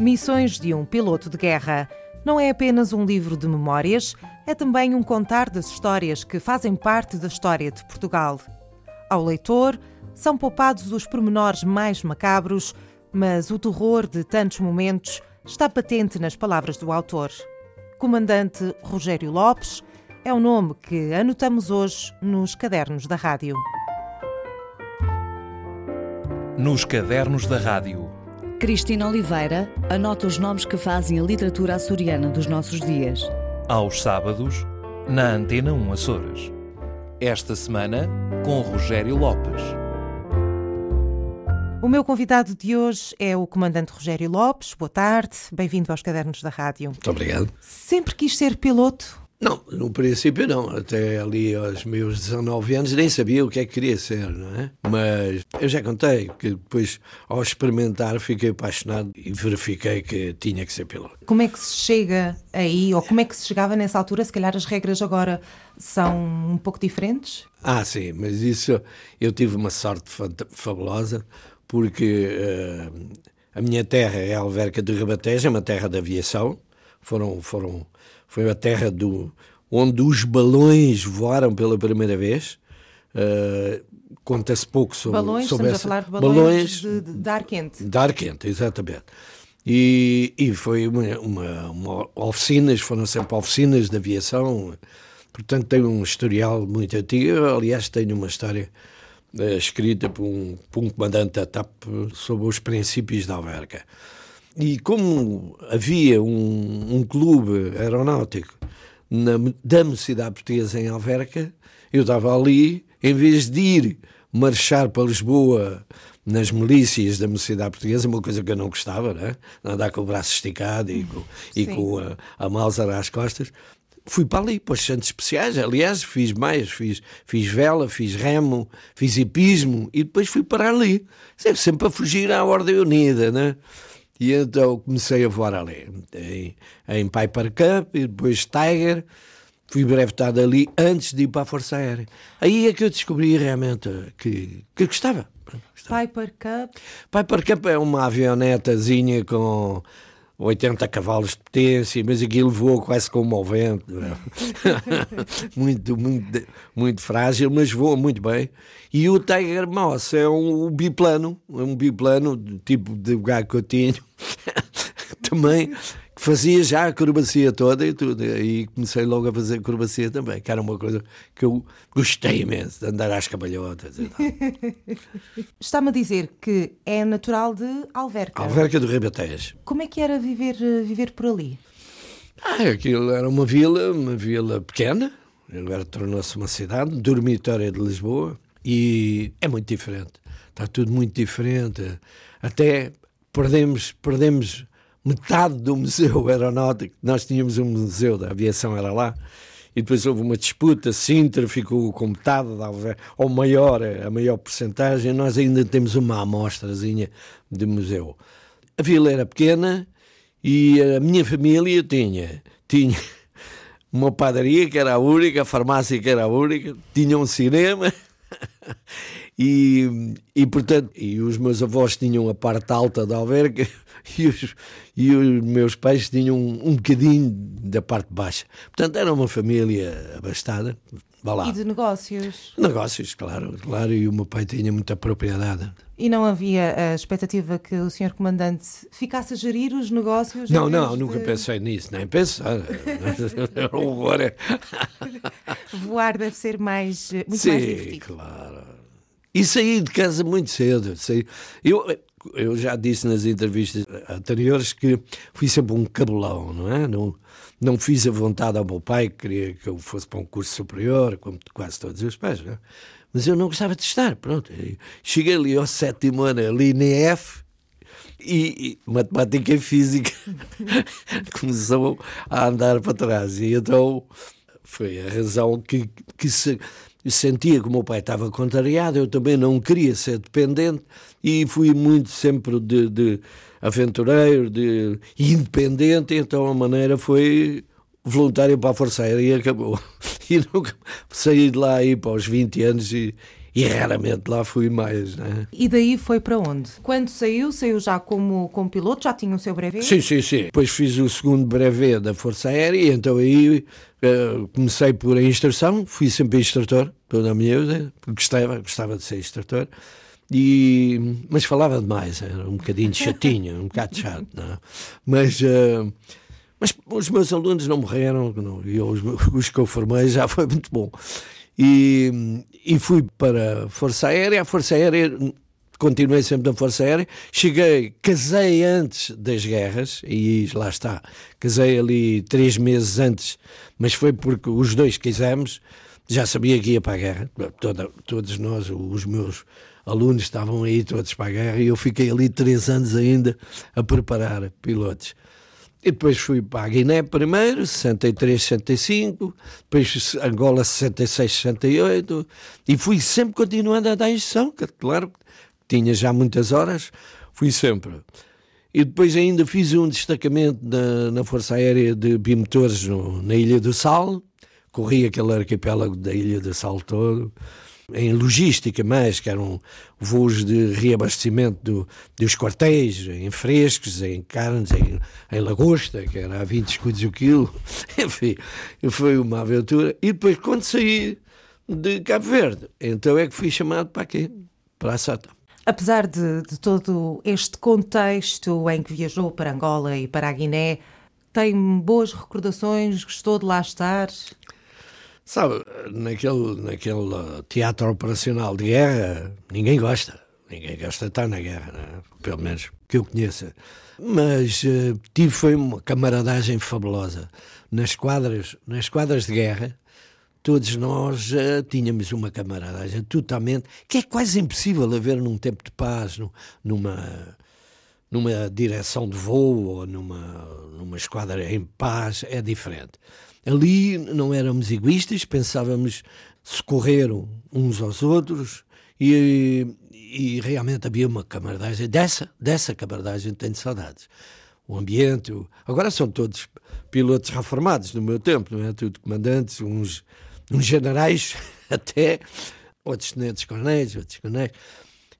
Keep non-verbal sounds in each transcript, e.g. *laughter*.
Missões de um piloto de guerra. Não é apenas um livro de memórias, é também um contar das histórias que fazem parte da história de Portugal. Ao leitor, são poupados os pormenores mais macabros, mas o terror de tantos momentos está patente nas palavras do autor. Comandante Rogério Lopes é o nome que anotamos hoje nos cadernos da rádio. Nos cadernos da rádio Cristina Oliveira anota os nomes que fazem a literatura açoriana dos nossos dias. Aos sábados, na Antena 1 Açores. Esta semana, com Rogério Lopes. O meu convidado de hoje é o comandante Rogério Lopes. Boa tarde, bem-vindo aos Cadernos da Rádio. Muito obrigado. Sempre quis ser piloto? Não, no princípio não. Até ali aos meus 19 anos nem sabia o que é que queria ser, não é? Mas eu já contei que depois, ao experimentar, fiquei apaixonado e verifiquei que tinha que ser piloto. Como é que se chega aí, ou como é que se chegava nessa altura? Se calhar as regras agora são um pouco diferentes? Ah, sim, mas isso eu tive uma sorte fabulosa, porque uh, a minha terra é a Alverca de Rebateja, é uma terra de aviação. Foram, foram foi a terra do, onde os balões voaram pela primeira vez. Uh, Conta-se pouco sobre, balões, sobre estamos essa... a falar de balões, balões de, de, de, ar quente. De ar quente, exatamente. E, e foi uma, uma, uma, oficinas, foram sempre oficinas de aviação, portanto tem um historial muito antigo. Eu, aliás, tenho uma história uh, escrita por um, por um comandante da TAP sobre os princípios da alverca. E como havia um, um clube aeronáutico na, da Mocidade Portuguesa em Alverca, eu estava ali, em vez de ir marchar para Lisboa nas milícias da Mocidade Portuguesa, uma coisa que eu não gostava, né? andar com o braço esticado e com, e com a, a Mauser às costas, fui para ali, para os Santos Especiais. Aliás, fiz mais, fiz, fiz vela, fiz remo, fiz hipismo e depois fui para ali, sempre a fugir à Ordem Unida, né? E então comecei a voar ali, em, em Piper Cup e depois Tiger. Fui brevetado ali antes de ir para a Força Aérea. Aí é que eu descobri realmente que, que gostava. gostava. Piper Cup? Piper Cup é uma avionetazinha com 80 cavalos de potência, mas aquilo voou quase como ao vento. *laughs* muito, muito, muito frágil, mas voa muito bem. E o Tiger Moss é um, um biplano, um biplano, tipo de lugar que eu tinha, *laughs* também, fazia já a acrobacia toda e tudo. E comecei logo a fazer acrobacia também, que era uma coisa que eu gostei imenso, de andar às cabalhotas e tal. *laughs* Está-me a dizer que é natural de Alverca. Alverca do Ribatejo. Como é que era viver, viver por ali? Ah, aquilo era uma vila, uma vila pequena, agora tornou-se uma cidade, dormitória de Lisboa, e é muito diferente. Está tudo muito diferente. Até perdemos, perdemos metade do museu *laughs* aeronáutico. Nós tínhamos um museu da aviação, era lá. E depois houve uma disputa, Sintra ficou com metade, ou maior, a maior porcentagem. Nós ainda temos uma amostrazinha de museu. A vila era pequena e a minha família tinha, tinha *laughs* uma padaria que era a única, a farmácia que era a única, tinha um cinema *laughs* e, e, portanto, e os meus avós tinham a parte alta da alverca *laughs* e os, e os meus pais tinham um, um bocadinho da parte baixa. Portanto, era uma família abastada. E de negócios? Negócios, claro, claro. E o meu pai tinha muita propriedade. E não havia a expectativa que o senhor comandante ficasse a gerir os negócios? Não, não, de... nunca pensei nisso, nem pensar. *laughs* *laughs* Horror. Voar deve ser mais, muito Sim, mais divertido. claro. E saí de casa muito cedo. Saí. Eu, eu já disse nas entrevistas anteriores que fui sempre um cabelão, não é? Não, não fiz a vontade ao meu pai, que queria que eu fosse para um curso superior, como quase todos os pais, não é? Mas eu não gostava de estar, pronto. Cheguei ali ao sétimo ano, ali na F, e, e, matemática e física *laughs* começou a andar para trás. E então foi a razão que, que se, sentia que o meu pai estava contrariado, eu também não queria ser dependente e fui muito sempre de, de aventureiro, de independente, então a maneira foi voluntário para a Força Aérea e acabou. *laughs* E nunca saí de lá aí para os 20 anos e, e raramente lá fui mais. Né? E daí foi para onde? Quando saiu, saiu já como, como piloto? Já tinha o seu brevet? Sim, sim, sim. Depois fiz o segundo brevet da Força Aérea então aí uh, comecei por a instrução, fui sempre instrutor toda a minha vida, porque gostava, gostava de ser instrutor. E, mas falava demais, era um bocadinho chatinho, um bocado chato, não é? Mas, uh, mas os meus alunos não morreram, não, e os, os que eu formei já foi muito bom. E, e fui para a Força Aérea. A Força Aérea, continuei sempre na Força Aérea. Cheguei, casei antes das guerras, e lá está. Casei ali três meses antes, mas foi porque os dois quisemos. Já sabia que ia para a guerra. Toda, todos nós, os meus alunos, estavam aí todos para a guerra, e eu fiquei ali três anos ainda a preparar pilotos. E depois fui para a Guiné primeiro, 63, 65, depois Angola 66, 68, e fui sempre continuando a dar instrução, claro, tinha já muitas horas, fui sempre. E depois ainda fiz um destacamento na, na Força Aérea de bimotores na Ilha do Sal, corri aquele arquipélago da Ilha do Sal todo, em logística mais, que eram voos de reabastecimento do, dos quartéis, em frescos, em carnes, em, em lagosta, que era a 20 escudos o quilo. *laughs* Enfim, foi uma aventura. E depois, quando saí de Cabo Verde, então é que fui chamado para aqui, para a SATA. Apesar de, de todo este contexto em que viajou para Angola e para a Guiné, tem boas recordações, gostou de lá estar? Sabe, naquele, naquele teatro operacional de guerra, ninguém gosta. Ninguém gosta de estar na guerra, né? pelo menos que eu conheça. Mas uh, tive foi uma camaradagem fabulosa. Nas quadras, nas quadras de guerra, todos nós uh, tínhamos uma camaradagem totalmente, que é quase impossível haver num tempo de paz, no, numa, numa direção de voo ou numa, numa esquadra em paz, é diferente. Ali não éramos egoístas, pensávamos socorrer uns aos outros e, e realmente havia uma camaradagem. Dessa, dessa camaradagem tenho saudades. O ambiente. Agora são todos pilotos reformados no meu tempo, não é? Tudo comandantes, uns, uns generais *laughs* até, outros tenentes coronéis, outros coronéis.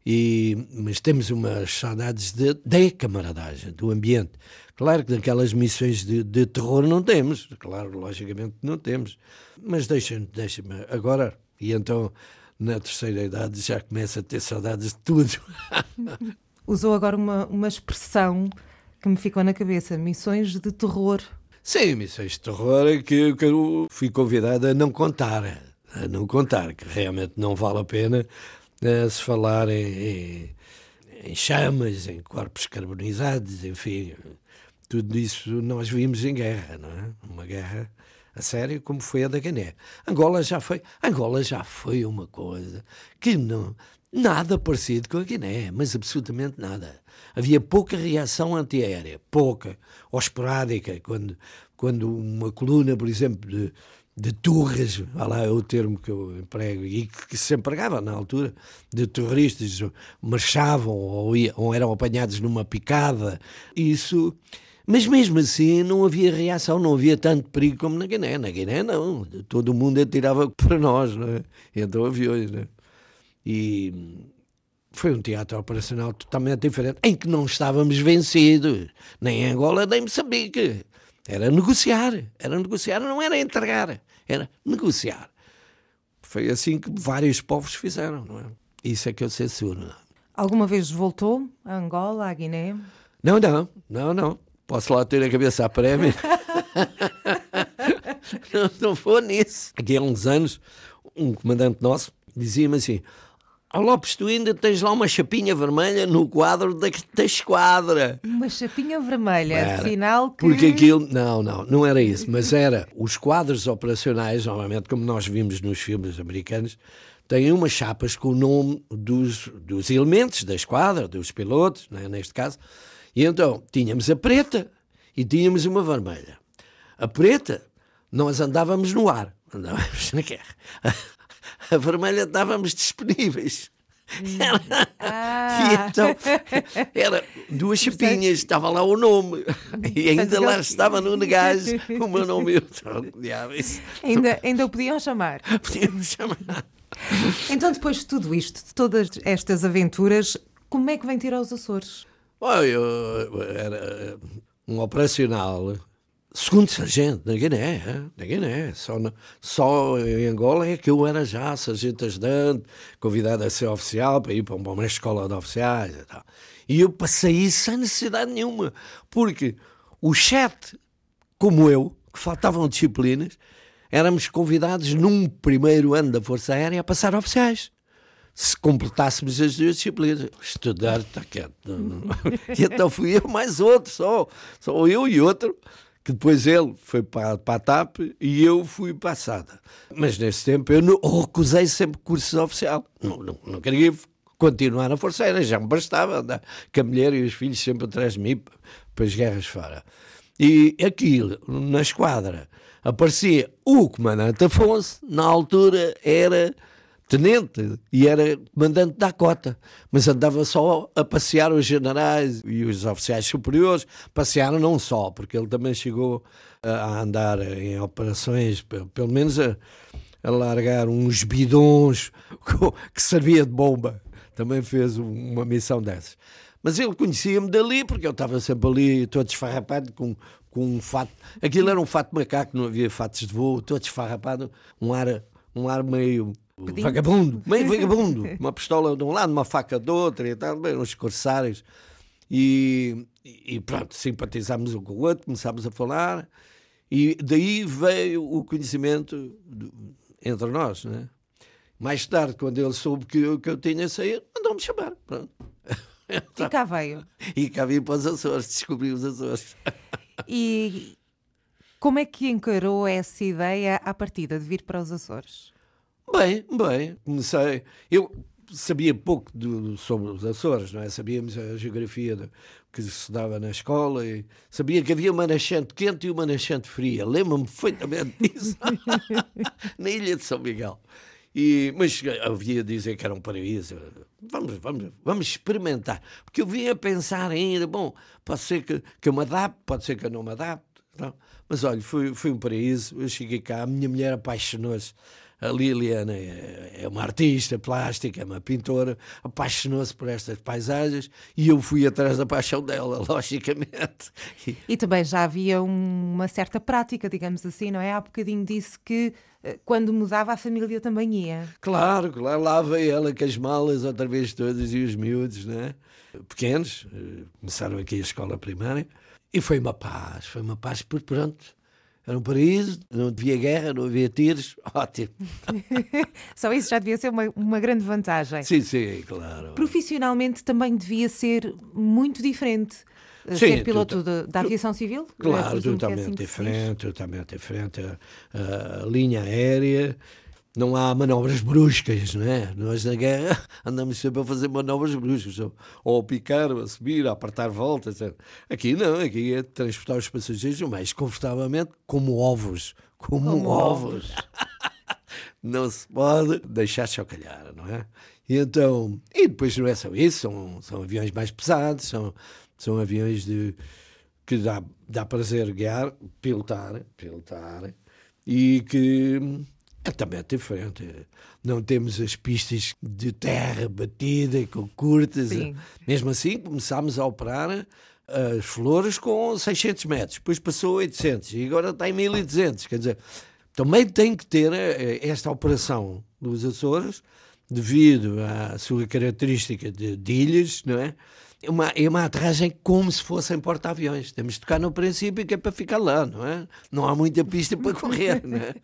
E, mas temos umas saudades de, de camaradagem, do ambiente. Claro que naquelas missões de, de terror não temos, claro, logicamente não temos, mas deixa-me, deixa-me agora, e então na terceira idade já começa a ter saudades de tudo. *laughs* Usou agora uma, uma expressão que me ficou na cabeça, missões de terror. Sim, missões de terror é que, que eu fui convidado a não contar, a não contar, que realmente não vale a pena se falar em, em, em chamas, em corpos carbonizados, enfim, tudo isso nós vimos em guerra, não é? Uma guerra a sério, como foi a da Guiné. Angola já foi, Angola já foi uma coisa que não nada parecido com a Guiné, mas absolutamente nada. Havia pouca reação antiaérea, pouca, ou esporádica, quando, quando uma coluna, por exemplo, de, de turras, lá é o termo que eu emprego, e que, se empregava na altura, de terroristas marchavam ou, ou eram apanhados numa picada. Isso mas mesmo assim não havia reação, não havia tanto perigo como na Guiné. Na Guiné não, todo mundo atirava *laughs* para nós, não é? então aviões. Não é? E foi um teatro operacional totalmente diferente, em que não estávamos vencidos, nem Angola nem Moçambique. Era negociar, era negociar, não era entregar, era negociar. Foi assim que vários povos fizeram, não é? Isso é que eu censuro. Alguma vez voltou a Angola, a Guiné? Não, não, não, não. Posso lá ter a cabeça a prémio? *laughs* não, não vou nisso. Aqui há uns anos, um comandante nosso dizia-me assim: Oh, Lopes, tu ainda tens lá uma chapinha vermelha no quadro da, da esquadra. Uma chapinha vermelha, era, afinal que... Porque aquilo... Não, não, não era isso. Mas era os quadros operacionais, normalmente, como nós vimos nos filmes americanos, têm umas chapas com o nome dos, dos elementos da esquadra, dos pilotos, né, neste caso, e então tínhamos a preta e tínhamos uma vermelha. A preta, nós andávamos no ar, andávamos na guerra. A, vermelha estávamos disponíveis. Era, ah. então, era duas chapinhas, estava lá o nome, e ainda lá estava no negás o meu nome. *laughs* ainda, ainda o podiam chamar. *laughs* Podiam chamar. Então, depois de tudo isto, de todas estas aventuras, como é que vem ter aos Açores? Olha, eu era um operacional segundo sargento na Guiné, na Guiné. Só, na, só em Angola é que eu era já sargento ajudante, convidado a ser oficial para ir para uma escola de oficiais e tal. E eu passei isso sem necessidade nenhuma, porque os sete, como eu, que faltavam disciplinas, éramos convidados num primeiro ano da Força Aérea a passar oficiais. Se completássemos as duas disciplinas, estudar, está quieto. *laughs* E então fui eu mais outro, só, só eu e outro, que depois ele foi para, para a TAP e eu fui para a SADA. Mas nesse tempo eu não, recusei sempre cursos oficial. Não, não, não queria continuar na Força Aérea, já me bastava andar com a mulher e os filhos sempre atrás de mim para as guerras fora. E aquilo, na esquadra, aparecia o comandante Afonso, na altura era tenente e era comandante da cota, mas andava só a passear os generais e os oficiais superiores, passearam não só, porque ele também chegou a andar em operações, pelo menos a, a largar uns bidons *laughs* que servia de bomba, também fez uma missão dessas. Mas ele conhecia-me dali, porque eu estava sempre ali todo esfarrapado com, com um fato. Aquilo era um fato macaco, não havia fatos de voo, todo esfarrapado, um ar, um ar meio Vagabundo, *laughs* meio vagabundo. uma pistola de um lado, uma faca do outro e tal, bem, uns corsários. E, e pronto, simpatizámos um com o outro, começámos a falar, e daí veio o conhecimento entre nós, né? Mais tarde, quando ele soube que eu, que eu tinha saído, mandou-me chamar. Pronto. *laughs* E cá veio. E cá vim para os Açores, descobri os Açores. *laughs* E como é que encarou essa ideia à partida de vir para os Açores? Bem, bem, comecei. Eu sabia pouco do, sobre os Açores, não é? Sabíamos a geografia que se dava na escola e sabia que havia uma nascente quente e uma nascente fria. Lembro-me perfeitamente *laughs* disso. na ilha de São Miguel. E, mas havia dizer que era um paraíso. Vamos, vamos, vamos experimentar. Porque eu vinha pensar ainda, bom, pode ser que, que eu me adapte, pode ser que eu não me adapte. Não. Mas olha, foi um paraíso. Eu cheguei cá, a minha mulher apaixonou-se. A Liliana é, é uma artista plástica, é uma pintora, apaixonou-se por estas paisagens e eu fui atrás da paixão dela, *laughs* logicamente. E também já havia uma certa prática, digamos assim, não é? Há bocadinho disse que eh, quando mudava a família também ia. Claro, claro, lá veio ela com as malas outra vez todas e os miúdos, né? pequenos, eh, começaram aqui a escola primária e foi uma paz, foi uma paz por pronto. Era um paraíso, não havia guerra, não havia tiros, *laughs* ótimo. *laughs* Só isso já devia ser uma, uma grande vantagem. Sim, sim, claro. Profissionalmente também devia ser muito diferente. Eh, Sim, ser piloto de, da aviação civil? Claro, é totalmente assim diferente, totalmente diferente. A, a, linha aérea, não há manobras bruscas, não é? Nós na guerra *laughs* andamos sempre a fazer manobras bruscas, ou a picar, ou a subir, a apertar voltas. Aqui não, aqui é transportar os passageiros mais confortavelmente, como ovos. Como, como ovos. *laughs* não se pode deixar chocalhar, não é? E então, e depois não é só isso, são, são aviões mais pesados, são são aviões de, que dá, dá prazer guiar, pilotar, pilotar e que é também diferente. Não temos as pistas de terra batida com curtas. Sim. Mesmo assim, começámos a operar as flores com 600 metros, depois passou a 800 e agora está em 1200. Quer dizer, também tem que ter eh, esta operação dos Açores, devido à sua característica de, de ilhas, não é? é uma, é uma aterragem como se fossem porta-aviões. Temos de tocar no princípio que é para ficar lá, não é? Não há muita pista para *laughs* correr, não é?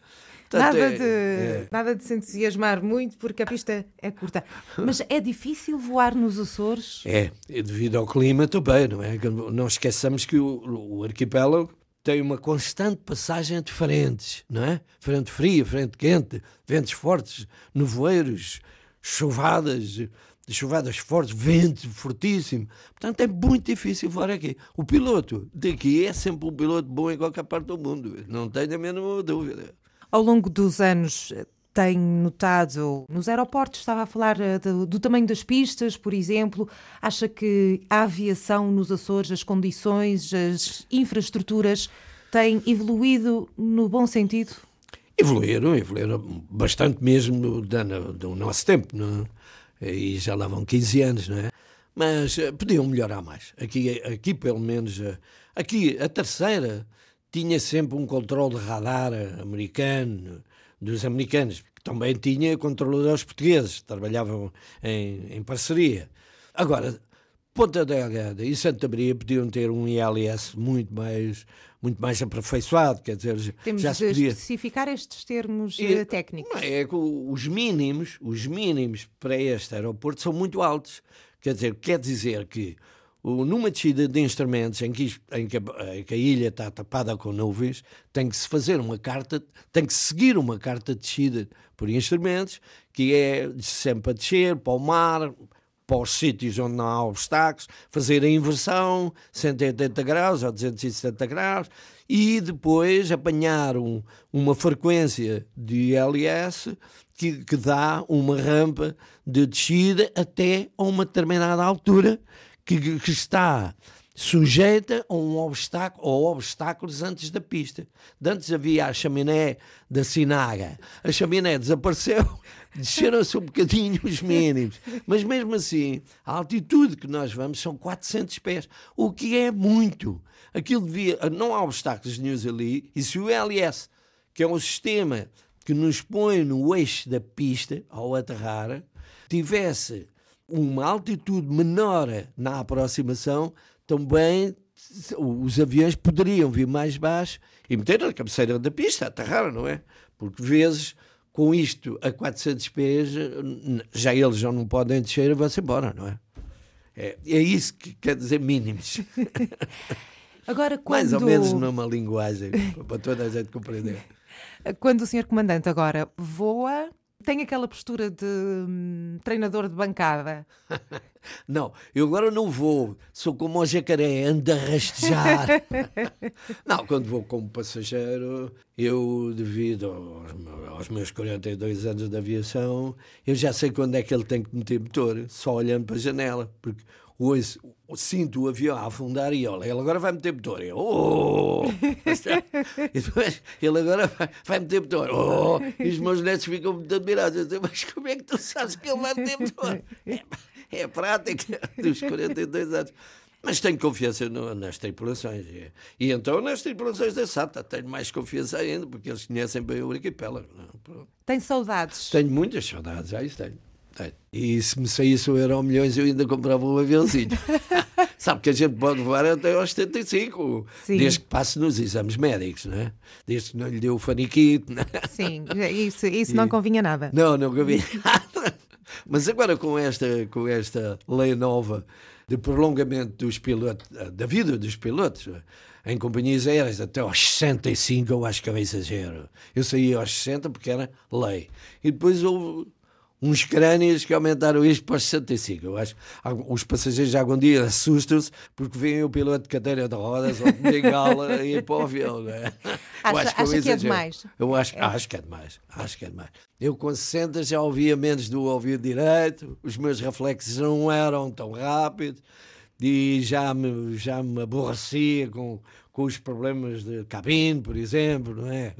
Nada, é, de, é. nada de se entusiasmar muito porque a pista é curta. Mas é difícil voar nos Açores? É, devido ao clima também, não é? Não esqueçamos que o, o arquipélago tem uma constante passagem de frentes, não é? Frente fria, frente quente, ventos fortes, nevoeiros, chuvadas, chuvadas fortes, vento fortíssimo. Portanto, é muito difícil voar aqui. O piloto daqui é sempre um piloto bom em qualquer parte do mundo, não tenho a mínima dúvida. Ao longo dos anos, tem notado nos aeroportos, estava a falar eh, do, do, tamanho das pistas, por exemplo, acha que a aviação nos Açores, as condições, as infraestruturas têm evoluído no bom sentido? evoluíram, evoluíram bastante mesmo do, do nosso tempo, não é? E já lá vão 15 anos, não é? Mas uh, podiam melhorar mais. Aqui, aqui pelo menos, aqui a terceira tinha sempre um controle de radar americano, dos americanos, que também tinha controladores portugueses, trabalhavam em, em parceria. Agora, Ponta Delgada e Santa Maria podiam ter um ILS muito mais, muito mais aperfeiçoado, quer dizer, Temos já se podia... especificar estes termos E- eh, técnicos. Não, é que os mínimos, os mínimos para este aeroporto são muito altos. Quer dizer, quer dizer que o, numa descida de instrumentos em que, em que a, em que a ilha está tapada com nuvens, tem que se fazer uma carta, tem que seguir uma carta de descida por instrumentos, que é sempre a descer para o mar, para os sítios onde não há obstáculos, fazer a inversão, 180 graus ou 270 graus, e depois apanhar um- uma frequência de ILS que, que dá uma rampa de descida até a uma determinada altura que, que está sujeita a um obstáculo ou obstáculos antes da pista. De antes havia a chaminé da Sinaga. A chaminé desapareceu, *laughs* desceram-se um bocadinho os mínimos. Mas mesmo assim, a altitude que nós vamos são 400 pés, o que é muito. Aquilo devia. Não há obstáculos nenhums ali, e se o LS, que é um sistema que nos põe no eixo da pista ao aterrar, tivesse uma altitude menor na aproximação, também os aviões poderiam vir mais baixo e meter na cabeceira da pista, aterrar, não é? Porque vezes com isto a 400 pés, já eles já não podem descer e vão-se embora, não é? É, é isso que quer dizer mínimos. *laughs* Agora, quando, *laughs* Mais ou menos numa linguagem, para toda a gente compreender. *laughs* quando o senhor comandante agora voa, tem aquela postura de hum, treinador de bancada. *laughs* Não, eu agora não vou, sou como o jacaré, ando a rastejar. *laughs* não, quando vou como passageiro, eu, devido aos, meus- aos meus 42 anos de aviação, eu já sei quando é que ele tem que meter motor, só olhando para a janela, porque ouço, sinto o avião a afundar e olha, ele agora vai meter motor. Eu, oh! *laughs* e depois, ele agora vai, vai meter motor. Oh! E os meus netos ficam muito admirados. Eu digo, mas como é que tu sabes que ele vai meter motor? *laughs* É, é prática dos 42 anos. Mas tenho confiança no- nas tripulações. E, e então nas tripulações da SATA tenho mais confiança ainda, porque eles conhecem bem o arquipélago. não é? Tem saudades. Tenho muitas saudades, já isso tenho. E se me saísse o euro milhões, eu ainda comprava um aviãozinho. *laughs* Sabe que a gente pode voar até aos 75, Sim. desde que passe nos exames médicos, não é? Desde que não lhe dê o faniquito. Não, é? Sim, isso, isso não convinha nada. não, nunca vi *laughs* nada. Mas agora com esta, com esta lei nova de prolongamento dos pilotos, da vida dos pilotos, em companhias aéreas até aos 65, eu acho que é um exagero. Eu saí aos 60 porque era lei. E depois houve uns crânios que aumentaram isto para os 65. Eu acho os passageiros já algum dia assustam-se porque veem o piloto de cadeira de rodas ou de bengala e *laughs* ir para o avião. Não é? Acha- um acha que é demais? Eu acho, acho que é demais. Acho que é demais. Eu com 60 já ouvia menos do ouvido direito, os meus reflexos não eram tão rápidos e já me, já me aborrecia com, com os problemas de cabine, por exemplo, não é?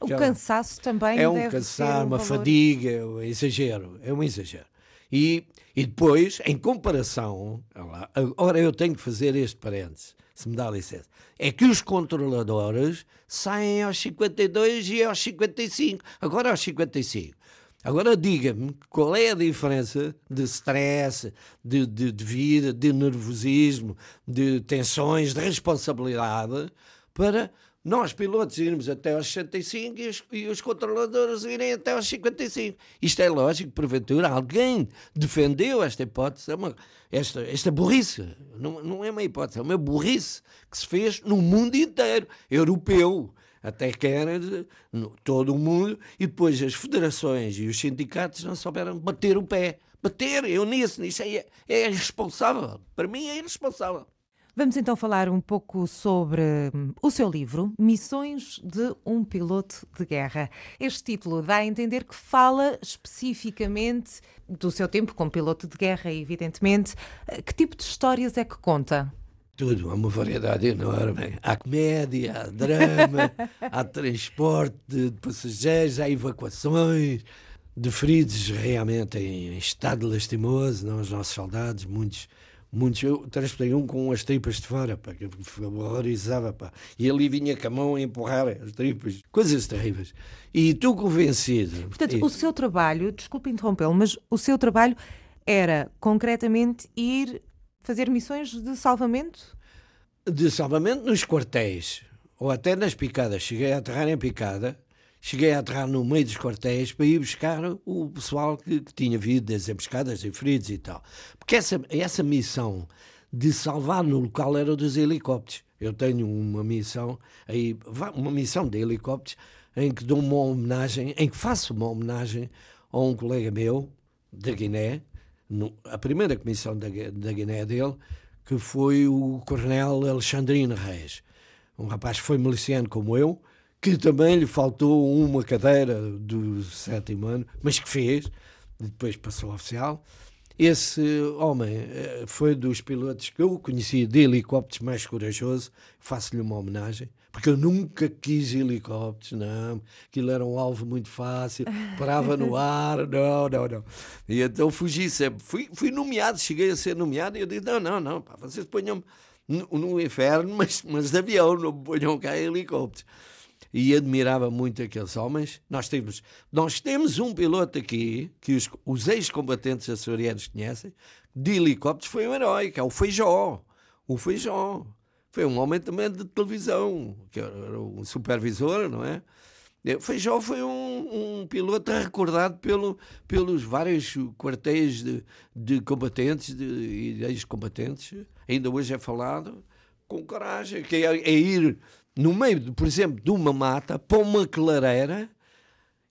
O Já- cansaço também é um ser um uma valor. fadiga, é um exagero, é um exagero. E, e depois, em comparação, lá, agora eu tenho que fazer este parênteses, se me dá licença, é que os controladores saem aos 52 e aos 55, agora aos 55. Agora diga-me qual é a diferença de stress, de, de, de vida, de nervosismo, de tensões, de responsabilidade para nós pilotos irmos até aos 65 e os, e os controladores irem até aos 55. Isto é lógico, porventura, alguém defendeu esta hipótese, é esta, esta burrice, não, não é uma hipótese, é uma burrice que se fez no mundo inteiro, europeu, até quer de- no- todo o mundo, e depois as federações e os sindicatos não souberam bater o pé. Bater, eu nisso, nisso é, é irresponsável. Para mim é irresponsável. Vamos então falar um pouco sobre hum, o seu livro, Missões de um Piloto de Guerra. Este título dá a entender que fala especificamente do seu tempo como piloto de guerra, evidentemente. Eh, Que tipo de histórias é que conta? Tudo, há uma variedade enorme. Há comédia, há drama, *laughs* há transporte de passageiros, há evacuações de feridos realmente em estado lastimoso, não, os nossos soldados, muitos muitos. Eu transportei um com as tripas de fora, pá, que horrorizava, pá. E ali vinha com a mão a empurrar as tripas. Coisas terríveis. E tu convencido. Portanto, e... o seu trabalho, desculpe interrompê-lo, mas o seu trabalho era concretamente ir fazer missões de salvamento? De salvamento nos quartéis, ou até nas picadas. Cheguei a aterrar em picada, cheguei a aterrar no meio dos quartéis para ir buscar o pessoal que, que tinha vindo das emboscadas e feridos e tal. Porque essa, essa missão de salvar no local era dos helicópteros. Eu tenho uma missão aí, uma missão de helicópteros em que dou uma homenagem, em que faço uma homenagem a um colega meu da Guiné, no, a primeira comissão da, da Guiné dele, que foi o coronel Alexandrino Reis, um rapaz que foi miliciano como eu, que também lhe faltou uma cadeira do sétimo ano, mas que fez, depois passou oficial. Esse homem eh, foi dos pilotos que eu conheci de helicópteros mais corajoso, faço-lhe uma homenagem, porque eu nunca quis helicópteros, não, aquilo era um alvo muito fácil, parava no *laughs* ar, não, não, não. E então fugi sempre, fui, fui nomeado, cheguei a ser nomeado e eu disse, não, não, não, pá, vocês ponham-me no, no, inferno, mas, mas de avião, não me ponham cá em helicópteros e admirava muito aqueles homens. Nós temos, nós temos um piloto aqui que os, os ex-combatentes açorianos conhecem, de helicópteros, foi um herói, que é o Feijó. O Feijó. Foi um homem também de televisão, que era um supervisor, não é? Feijó foi um, um, piloto recordado pelo, pelos vários quartéis de, de combatentes e ex-combatentes. Ainda hoje é falado com coragem, que é, é ir no meio, por exemplo, de uma mata, para uma clareira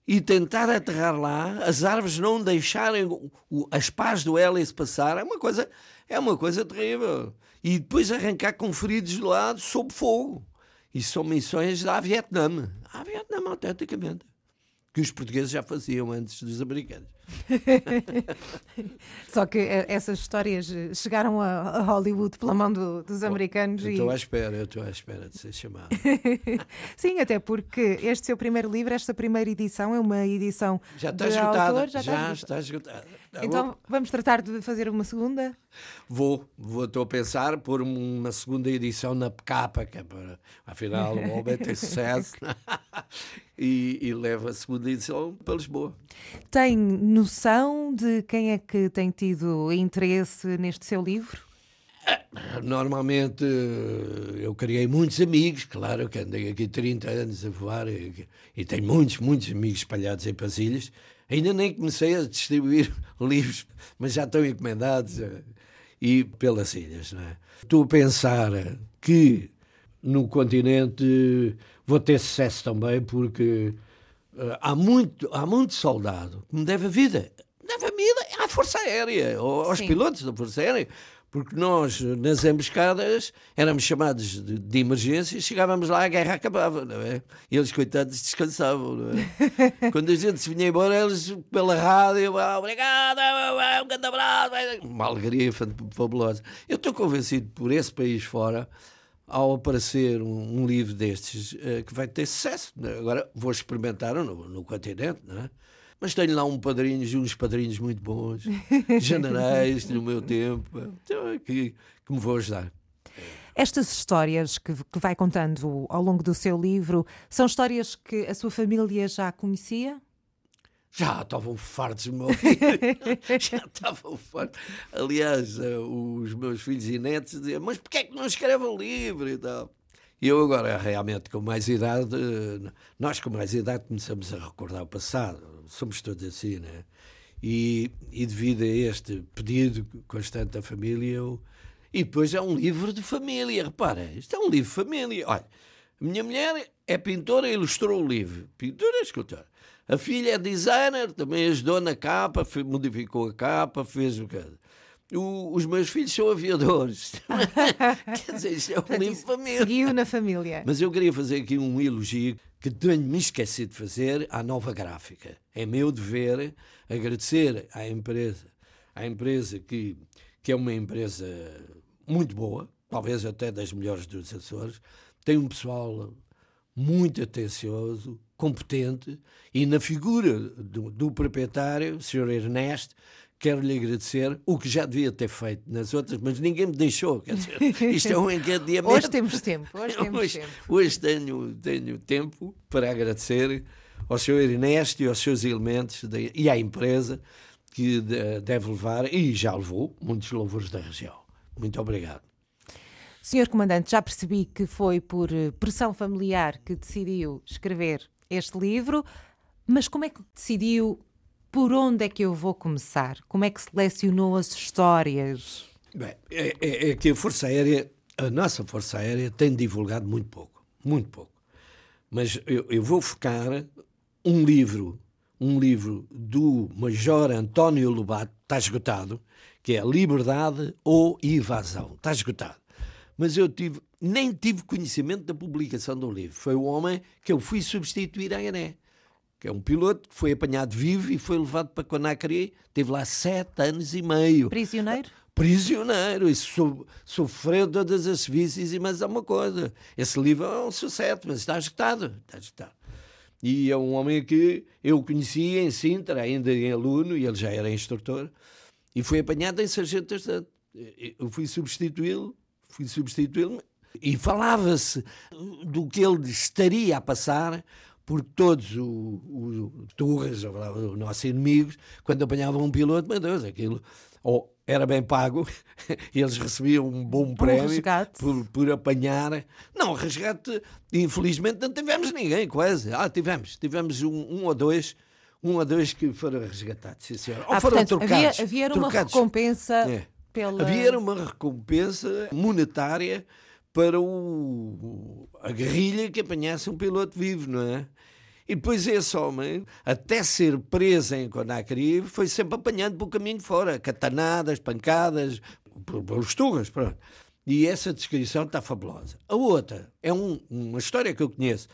e tentar aterrar lá, as árvores não deixarem as pás do hélice passar, é uma coisa, é uma coisa terrível. E depois arrancar com feridos de lado sob fogo. Isso são missões da Vietnã. À Vietnã, autenticamente que os portugueses já faziam antes dos americanos. *laughs* Só que eh, essas histórias eh, chegaram a Hollywood pela mão do, dos americanos. Eu estou e... à espera, eu estou à espera de ser chamado. *laughs* Sim, até porque este seu primeiro livro, esta primeira edição, é uma edição. Já está esgotada. Já, já, está esgotada. Então bom. vamos tratar de fazer uma segunda? Vou, vou, estou a pensar por uma segunda edição na capa, que é para, afinal o homem tem *laughs* sucesso *laughs* e, e leva a segunda edição para Lisboa. Tem noção de quem é que tem tido interesse neste seu livro? Normalmente eu criei muitos amigos, claro que andei aqui 30 anos a voar e, e tenho muitos, muitos amigos espalhados em Pasilhas Ainda nem comecei a distribuir *laughs* livros, mas já estão encomendados eh, e pelas ilhas. Não é? Estou a pensar que no continente vou ter sucesso também, porque uh, há, muito, há muito soldado que me deve a vida. Deve a vida à Força Aérea, aos Sim. pilotos da Força Aérea porque nós, nas emboscadas, éramos chamados de, de emergência e chegávamos lá, a guerra acabava, não é? E eles, coitados, descansavam, não é? *laughs* Quando a gente se vinha embora, eles, pela rádio, ah, obrigado, um grande abraço, uma alegria fabulosa. Eu estou convencido por esse país fora, ao aparecer um, um livro destes, uh, que vai ter sucesso. Agora vou experimentar no, no continente, não é? Mas tenho lá um padrinhos, uns padrinhos muito bons, *laughs* generais no meu tempo, então, que, que me vão ajudar. Estas histórias que, que, vai contando ao longo do seu livro são histórias que a sua família já conhecia? Já estavam fartos de me *laughs* já estavam fartos. Aliás, eh, os meus filhos e netos diziam: Mas porquê é que não escrevem um livro e tal? E eu agora, realmente, com mais idade, nós com mais idade começamos a recordar o passado. Somos todos assim, né? E, e devido a este pedido constante da família, eu... E depois é um livro de família, repara, isto é um livro de família. Olha, a minha mulher é pintora ilustrou o livro. Pintora e escultora. A filha é designer, também ajudou na capa, modificou a capa, fez o que o, os meus filhos são aviadores. *laughs* Quer dizer, isto é um livro família. Seguiu na família. Mas eu queria fazer aqui um elogio que tenho-me esquecido de fazer à nova gráfica. É meu dever agradecer à empresa, à empresa que, que é uma empresa muito boa, talvez até das melhores dos Açores. Tem um pessoal muito atencioso, competente, e na figura do, do proprietário, o Sr. Ernesto, quero-lhe agradecer o que já devia ter feito nas outras, mas ninguém me deixou. Quer dizer, isto é um *laughs* encadeamento. Hoje temos tempo. Hoje, temos *laughs* hoje, tempo. hoje tenho, tenho tempo para agradecer ao Sr. Ernesto e aos seus elementos de, e à empresa que de, deve levar, e já levou, muitos louvores da região. Muito obrigado. Senhor Comandante, já percebi que foi por eh, pressão familiar que decidiu escrever este livro, mas como é que decidiu por onde é que eu vou começar? Como é que selecionou as histórias? Bem, é, é, é que a Força Aérea, a nossa Força Aérea tem divulgado muito pouco, muito pouco. Mas eu, eu vou focar um livro, um livro do Major António Lobato, está esgotado, que é Liberdade ou Evasão, está esgotado mas eu tive, nem tive conhecimento da publicação do livro. Foi o homem que eu fui substituir a Ané, que é um piloto que foi apanhado vivo e foi levado para Conakry, teve lá sete anos e meio. Prisioneiro? Prisioneiro, e so, sofreu todas as vícios e mais alguma coisa. Esse livro é um sucesso, mas está esgotado, está esgotado. E é um homem que eu conhecia em Sintra, ainda em aluno, e ele já era instrutor, e foi apanhado em sargento ajudante. Eu fui substituí-lo fui substituí-lo e falava-se do que ele estaria a passar por todos os turras, os nossos inimigos, quando apanhavam um piloto, meu Deus, aquilo ou era bem pago, *laughs* e eles recebiam um bom prémio um por, por apanhar. Não, resgate, infelizmente não tivemos ninguém, quase. Ah, tivemos, tivemos um, um ou dois um ou dois que foram resgatados, sim, senhora. Ou ah, foram portanto, trocados. Havia, havia uma recompensa é pela... Havia uma recompensa monetária para o, a guerrilha que apanhasse um piloto vivo, não é? E depois esse homem, até ser preso em Conakry, foi sempre apanhando pelo caminho fora, catanadas, pancadas, pelos turras, pronto. E essa descrição está fabulosa. A outra é um, uma história que eu conheço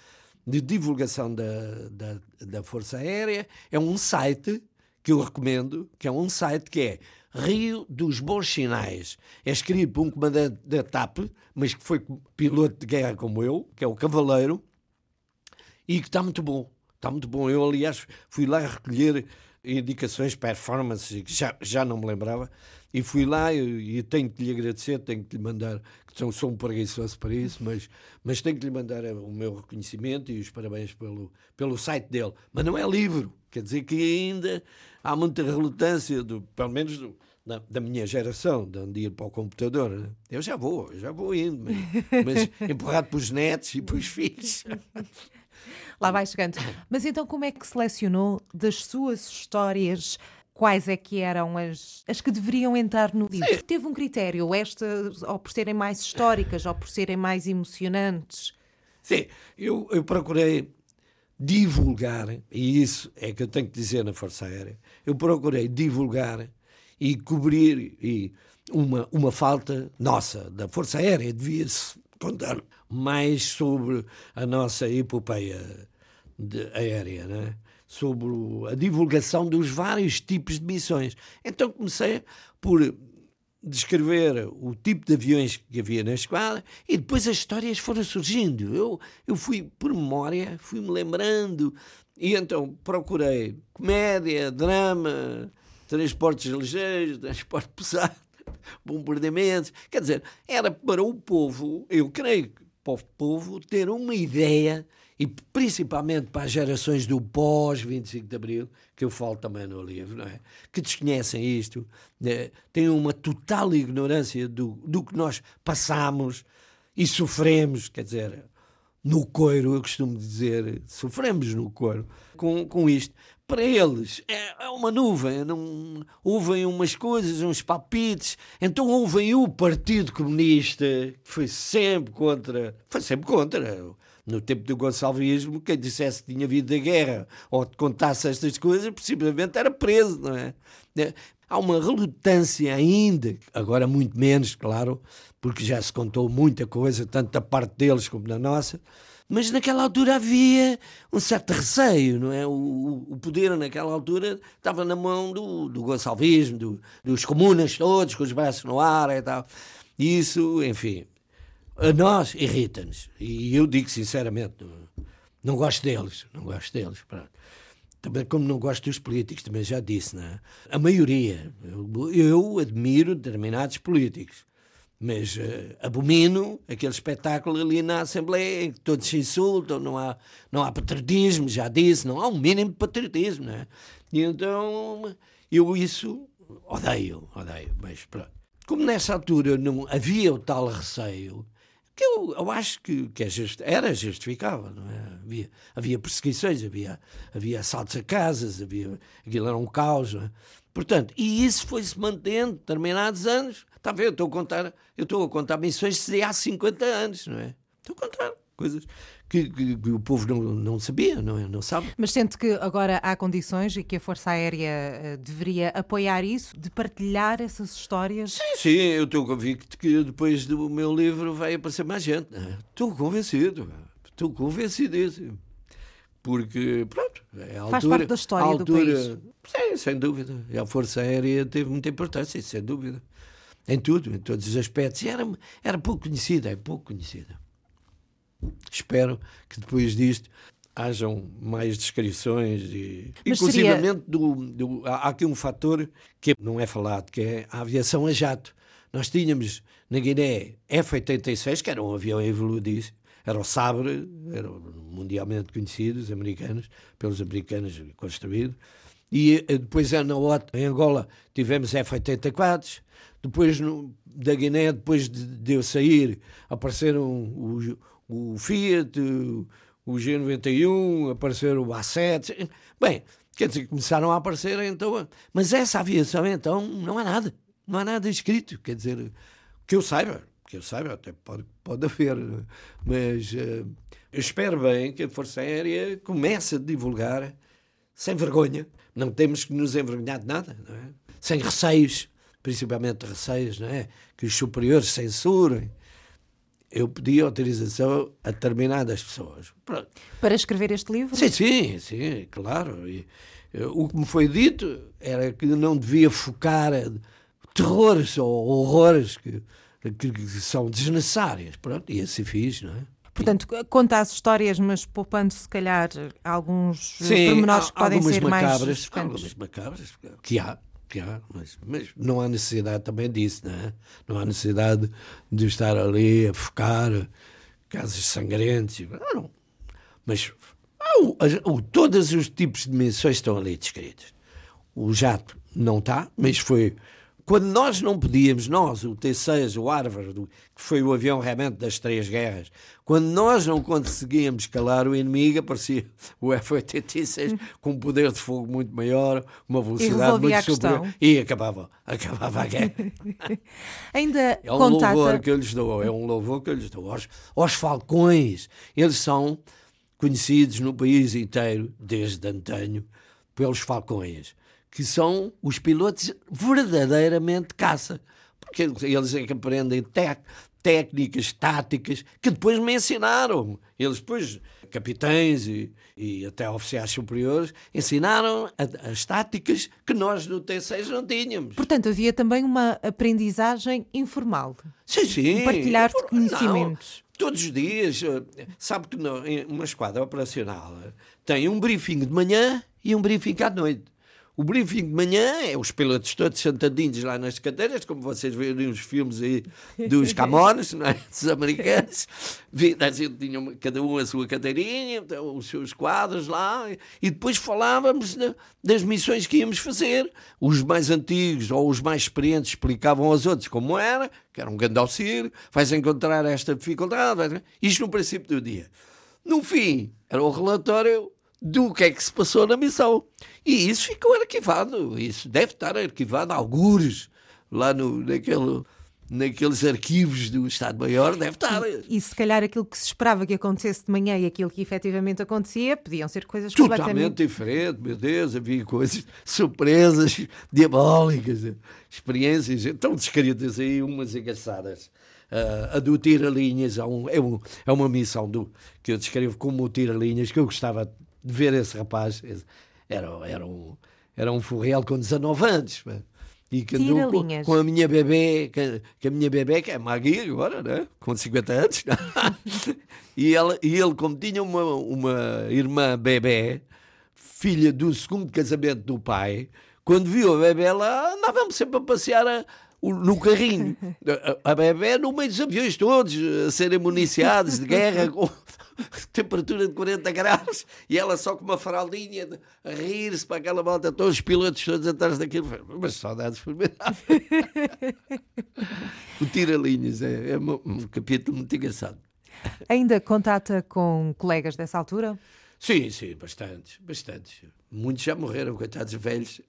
de divulgação da, da, da Força Aérea, é um site que eu recomendo, que é um site que é Rio dos Bons Sinais. É escrito por um comandante da TAP, mas que foi piloto de guerra como eu, que é o Cavaleiro, e que está muito bom. Está muito bom. Eu, aliás, fui lá recolher indicações, performances, já, já não me lembrava, e fui lá e, e tenho que lhe agradecer, tenho que lhe mandar, que sou, sou um preguiçoso para isso, mas, mas tenho que lhe mandar o meu reconhecimento e os parabéns pelo, pelo site dele. Mas não é livro, quer dizer que ainda há muita relutância, do, pelo menos do, da, da, minha geração, de ir para o computador. Né? Eu já vou, já vou indo, mas, *laughs* mas empurrado pelos netos e pelos filhos. *laughs* Lá vai chegando. Mas então, como é que selecionou das suas histórias? Quais é que eram as, as que deveriam entrar no livro? Sim. Teve um critério, estas, ou por serem mais históricas, ou por serem mais emocionantes? Sim, eu, eu procurei divulgar, e isso é que eu tenho que dizer na Força Aérea, eu procurei divulgar e cobrir e uma, uma falta nossa da Força Aérea. Devia-se contar mais sobre a nossa epopeia de, aérea, né? Sobre a divulgação dos vários tipos de missões. Então comecei por descrever o tipo de aviões que havia na esquadra e depois as histórias foram surgindo. Eu, eu fui, por memória, fui-me lembrando e então procurei comédia, drama, transportes ligeiros, *laughs* transporte pesado, bombardeamentos. Quer dizer, era para o povo, eu creio que para o povo ter uma ideia e principalmente para as gerações do pós-25 de Abril, que eu falo também no livro, não é? que desconhecem isto, né? têm uma total ignorância do, do que nós passamos e sofremos, quer dizer, no coiro, eu costumo dizer, sofremos no coiro com, com isto. Para eles é, é uma nuvem, não, ouvem umas coisas, uns palpites, então ouvem o Partido Comunista, que foi sempre contra, foi sempre contra no tempo do gonçalvismo, quem dissesse que tinha havido da guerra ou contasse estas coisas, possivelmente era preso, não é? é? Há uma relutância ainda, agora muito menos, claro, porque já se contou muita coisa, tanto da parte deles como da nossa, mas naquela altura havia um certo receio, não é? O, o poder naquela altura estava na mão do, do gonçalvismo, do, dos comunas todos, com os braços no ar e tal. Isso, enfim, a nós irrita-nos. E eu digo sinceramente, não, não gosto deles, não gosto deles. Pronto. Também como não gosto dos políticos, também já disse, não é? A maioria. Eu, eu admiro determinados políticos mas uh, abomino aquele espetáculo ali na Assembleia em que todos se insultam, não há, não há patriotismo, já disse, não há um mínimo de patriotismo, né? E então eu isso odeio, odeio, mas pronto. Como nessa altura não havia o tal receio, que eu, eu acho que, que é era justificável, não é? Havia, havia perseguições, havia, havia assaltos a casas, havia, aquilo era um caos, não é? Portanto, e isso foi-se mantendo determinados anos. Está a ver? Eu estou a contar, eu estou a contar missões de há 50 anos, não é? Estou a contar coisas que, que, que, o povo não, não sabia, não, não sabe. Mas sente que agora há condições e que a Força Aérea uh, deveria apoiar isso, de partilhar essas histórias? Sim, sim, eu estou convicto que depois do meu livro vai aparecer mais gente. É? Estou convencido, estou convencidíssimo porque, pronto, é a altura... Faz parte da história altura, do país. Sim, sem dúvida. E a Força Aérea teve muita importância, sem dúvida. Em tudo, em todos os aspectos. E era, era pouco conhecida, é pouco conhecida. Espero que depois disto hajam mais descrições e Mas inclusivamente seria... do, do, há aqui um fator que não é falado, que é a aviação a jato. Nós tínhamos na Guiné F-86, que era um avião evoluído, era o Sabre, era mundialmente conhecido, os americanos, pelos americanos construído. E eh, depois na OTA, em Angola, tivemos F-84. Depois no, da Guiné, depois de, de, eu sair, apareceram o, o Fiat, o, o G91, apareceram o A7. Bem, quer dizer, começaram a aparecer então. Mas essa aviação, então, não há nada. Não há nada escrito. Quer dizer, que eu saiba, que eu saiba, até pode, pode haver, mas uh, espero bem que a Força Aérea comece a divulgar sem vergonha. Não temos que nos envergonhar de nada, não é? sem receios, principalmente receios, não é? que os superiores censurem. Eu pedi autorização a determinadas pessoas. Pronto. Para escrever este livro? Sim, sim, sim, claro. E, uh, o que me foi dito era que não devia focar terrores ou horrores que que, que são desnecessárias. Pronto, e assim fiz, não é? Portanto, conta as histórias, mas poupando se calhar alguns Sim, pormenores que podem ser macabras, mais. Algumas macabras, que há, mas, mas não há necessidade também disso, não é? Não há necessidade de estar ali a focar casos sangrentos. Não, não. Mas todos os tipos de dimensões estão ali descritos. O jato não está, mas foi quando nós não podíamos, nós, o T6, o Harvard, que foi o avião realmente das três guerras, quando nós não conseguíamos calar o inimigo, aparecia o F-86 com um poder de fogo muito maior, uma velocidade muito superior, e acabava, acabava a guerra. *laughs* Ainda é um contata... louvor que eu lhes dou, é um louvor que eu lhes dou. Aos, aos falcões, eles são conhecidos no país inteiro, desde antanho, pelos falcões que são os pilotos verdadeiramente caça. Porque eles é que aprendem técnicas, táticas, que depois me ensinaram. Eles depois, capitães e, e até oficiais superiores, ensinaram a, as táticas que nós no T6 não tínhamos. Portanto, havia também uma aprendizagem informal. Sim, sim. Um partilhar de conhecimentos. Não, todos os dias, eh, sabe que uma esquadra operacional eh, tem um briefing de manhã e um briefing à noite. O briefing de manhã é os pilotos todos sentadinhos lá nas cadeiras, como vocês veem nos filmes aí dos *laughs* Camões, não é? dos americanos. Tinha cada um a sua cadeirinha, então, os seus quadros lá, e depois falávamos das missões que íamos fazer. Os mais antigos ou os mais experientes explicavam aos outros como era, que era um grande auxílio, vais encontrar esta dificuldade, isto no princípio do dia. No fim, era o relatório do que é que se passou na missão. E isso ficou arquivado. Isso deve estar arquivado, algures, lá no, naquele, naqueles arquivos do Estado-Maior, deve estar. E, e, se calhar aquilo que se esperava que acontecesse de manhã e aquilo que efetivamente acontecia, podiam ser coisas Totalmente completamente... diferentes, meu Deus, havia coisas, surpresas, diabólicas, experiências tão descritas aí, umas engraçadas. Uh, a do tira-linhas é, um, é, um, é uma missão do, que eu descrevo como o tira-linhas, que eu gostava de ver esse rapaz. Era, era, um, era um furriel com 19 anos. E que andou com, com, a minha bebê, que, que, a minha bebê, que é Magui agora, né? com 50 anos, *laughs* e, ela, e ele, como tinha uma, uma irmã bebê, filha do segundo casamento do pai, quando viu a bebê lá, andávamos sempre a passear a, no carrinho. *laughs* A, a bebê no meio dos aviões todos, a serem municiados de guerra, com *laughs* *laughs* temperatura de 40 graus, e ela só com uma fraldinha a rir-se para aquela volta, todos os pilotos todos atrás daquilo. Mas saudades *laughs* formidáveis. o Tira-Linhas é, é um, um capítulo muito engraçado. Ainda contata com colegas dessa altura? Sim, sim, bastantes, bastantes. Muitos já morreram, coitados velhos,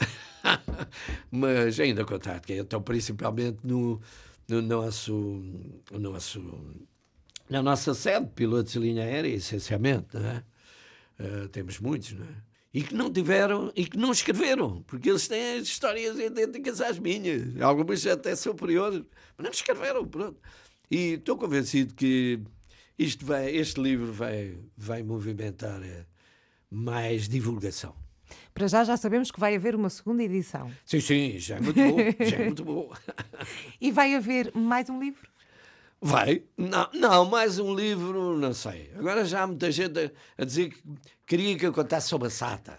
*laughs* mas ainda contato, então principalmente no, no nosso, no nosso, na nossa sede, pilotos de linha aérea, essencialmente? Uh, temos muitos, não é? E que não tiveram, e que não escreveram, porque eles têm histórias idênticas às minhas, algumas até superiores, mas não escreveram, pronto. E estou convencido que isto vai, este livro vai, vai movimentar eh, mais divulgação. Para já já sabemos que vai haver uma segunda edição. Sim, sim, já é muito bom, já é muito *laughs* bom. e vai haver mais um livro? Vai. Não, não, mais um livro, não sei. Agora já há muita gente a, a dizer que queria que eu contasse sobre a SATA.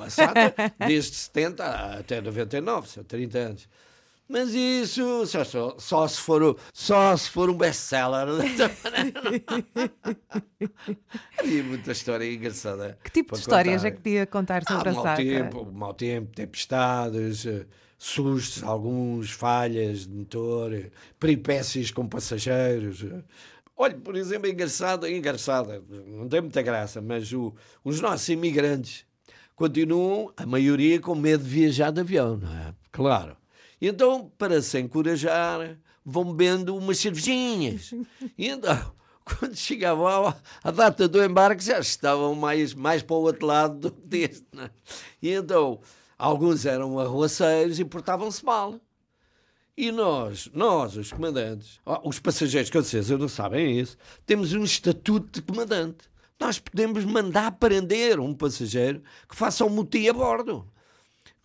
A SATA, *laughs* desde 70 até 99, são 30 anos. Mas isso só, só, só, se, for, só se for um best-seller. *laughs* Havia muita história engraçada. Que tipo de histórias é que podia contar sobre ah, a mau tempo, mau tempo, tempestades, eh, sustos, alguns, falhas de motor, peripécias com passageiros. Olha, por exemplo, engraçado, engraçada, não tem muita graça, mas o, os nossos imigrantes continuam, a maioria, com medo de viajar de avião, não é? Claro. Então, para se encorajar, vão bebendo umas cervejinhas. E então, *laughs* quando chegavam à data do embarque, já estavam mais, mais para o outro lado do que *laughs* deste. É? E então, alguns eram arruaceiros e portavam-se mal. E nós, nós, os comandantes, os passageiros, com certeza não sabem isso, temos um estatuto de comandante. Nós podemos mandar prender um passageiro que faça um motim a bordo.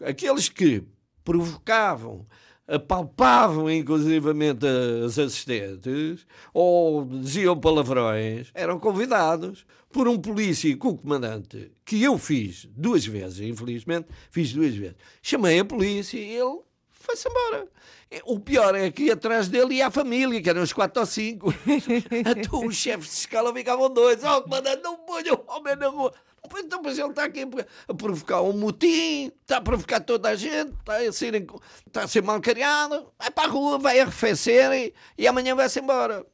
Aqueles que provocavam, apalpavam inclusivamente as assistentes ou diziam palavrões, eram convidados por um polícia com o comandante, que eu fiz duas vezes, infelizmente, fiz duas vezes. Chamei a polícia e ele foi-se embora. O pior é que atrás dele ia a família, que eram os quatro ou cinco. *laughs* então os chefes de escala ficavam dois. Oh, comandante, não ponha o homem na rua. Então, mas ele está aqui a provocar um motim, está a provocar toda a gente, está a ser, está a ser mal criado, vai para a rua, vai arrefecer e, e amanhã vai-se embora.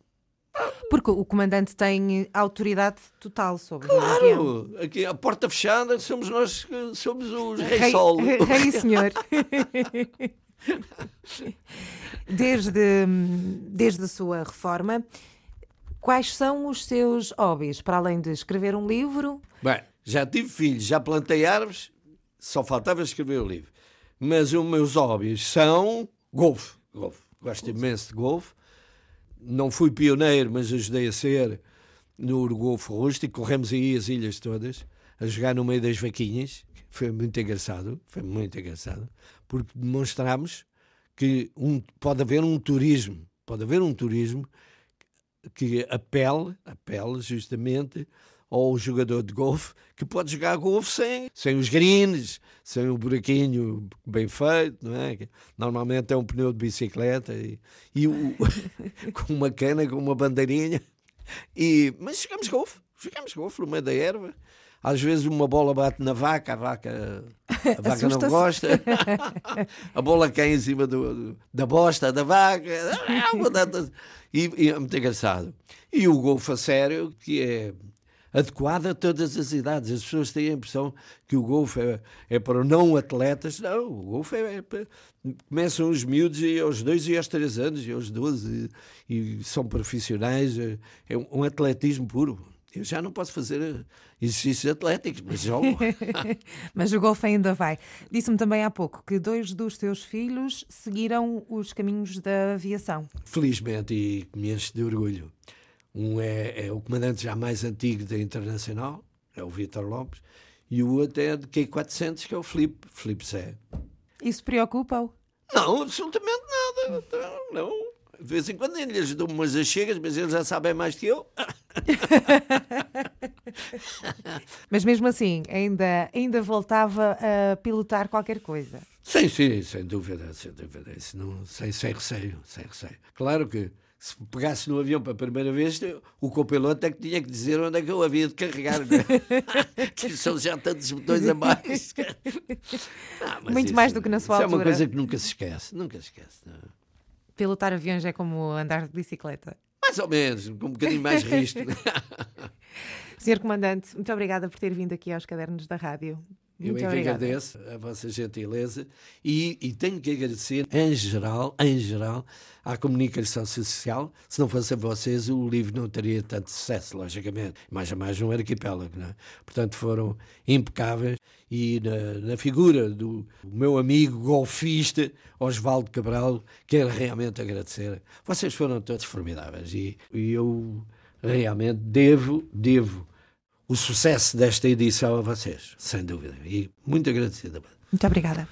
Porque o comandante tem autoridade total sobre claro, aqui a porta fechada somos nós que somos os rei, rei sol. Rei senhor. *laughs* desde, desde a sua reforma, quais são os seus hobbies? Para além de escrever um livro? Bem, já tive filhos, já plantei árvores, só faltava escrever o livro. Mas os meus hobbies são golfe. golfe. Gosto imenso de golfe. Não fui pioneiro, mas ajudei a ser no golfe rústico. Corremos aí as ilhas todas, a jogar no meio das vaquinhas. Foi muito engraçado, foi muito engraçado, porque demonstramos que um, pode haver um turismo, pode haver um turismo que apele, apele justamente ou o jogador de golfe que pode jogar golfe sem, sem os greens, sem o buraquinho bem feito, não é? Normalmente é um pneu de bicicleta e, e o, *laughs* com uma cana, com uma bandeirinha. E, mas jogamos golfe, jogamos golfe no meio da erva. Às vezes uma bola bate na vaca, a vaca, a vaca não gosta. *laughs* a bola cai em cima do, da bosta da vaca. E, e é muito engraçado. E o golfe a sério, que é adequada a todas as idades. As pessoas têm a impressão que o golfe é, é para não atletas. Não, o golfe é, é para... Começam os miúdos e aos dois e aos três anos e aos 12 e, e são profissionais. É, é um atletismo puro. Eu já não posso fazer exercícios atléticos, mas jogo. *laughs* mas o golfe ainda vai. Disse-me também há pouco que dois dos teus filhos seguiram os caminhos da aviação. Felizmente, e me enche de orgulho. Um é, é, o comandante já mais antigo da Internacional, é o Vitor Lopes, e o outro é de Q400, que é o Felipe, Felipe Zé. Isso preocupa-o? Não, absolutamente nada. Não, não. De vez em quando eles dão umas achegas, mas eles já sabem mais que eu. *laughs* mas mesmo assim, ainda, ainda voltava a pilotar qualquer coisa. Sim, sim, sem dúvida, sem dúvida. Isso não, sem, sem receio, sem receio. Claro que se pegasse no avião para a primeira vez, o copiloto é que tinha que dizer onde é que eu havia de carregar. É? *laughs* que são já tantos botões a mais. *laughs* Não, Muito isso, mais do que na sua altura. é uma coisa que nunca se esquece, nunca se esquece. Não. Pilotar aviões é como andar de bicicleta. Mais ou menos, com um bocadinho mais risco. *laughs* Senhor Comandante, muito obrigada por ter vindo aqui aos Cadernos da Rádio. Eu é que agradeço a vossa gentileza e, e, tenho que agradecer, em geral, em geral, à comunicação social. Se não fossem vocês, o livro não teria tanto sucesso, logicamente. Mais a mais um arquipélago, não é? Portanto, foram impecáveis e na, na figura do meu amigo golfista, Osvaldo Cabral, quero realmente agradecer. Vocês foram todos formidáveis e, e eu realmente devo, devo o sucesso desta edição a vocês, sem dúvida. E muito agradecida. Muito obrigada.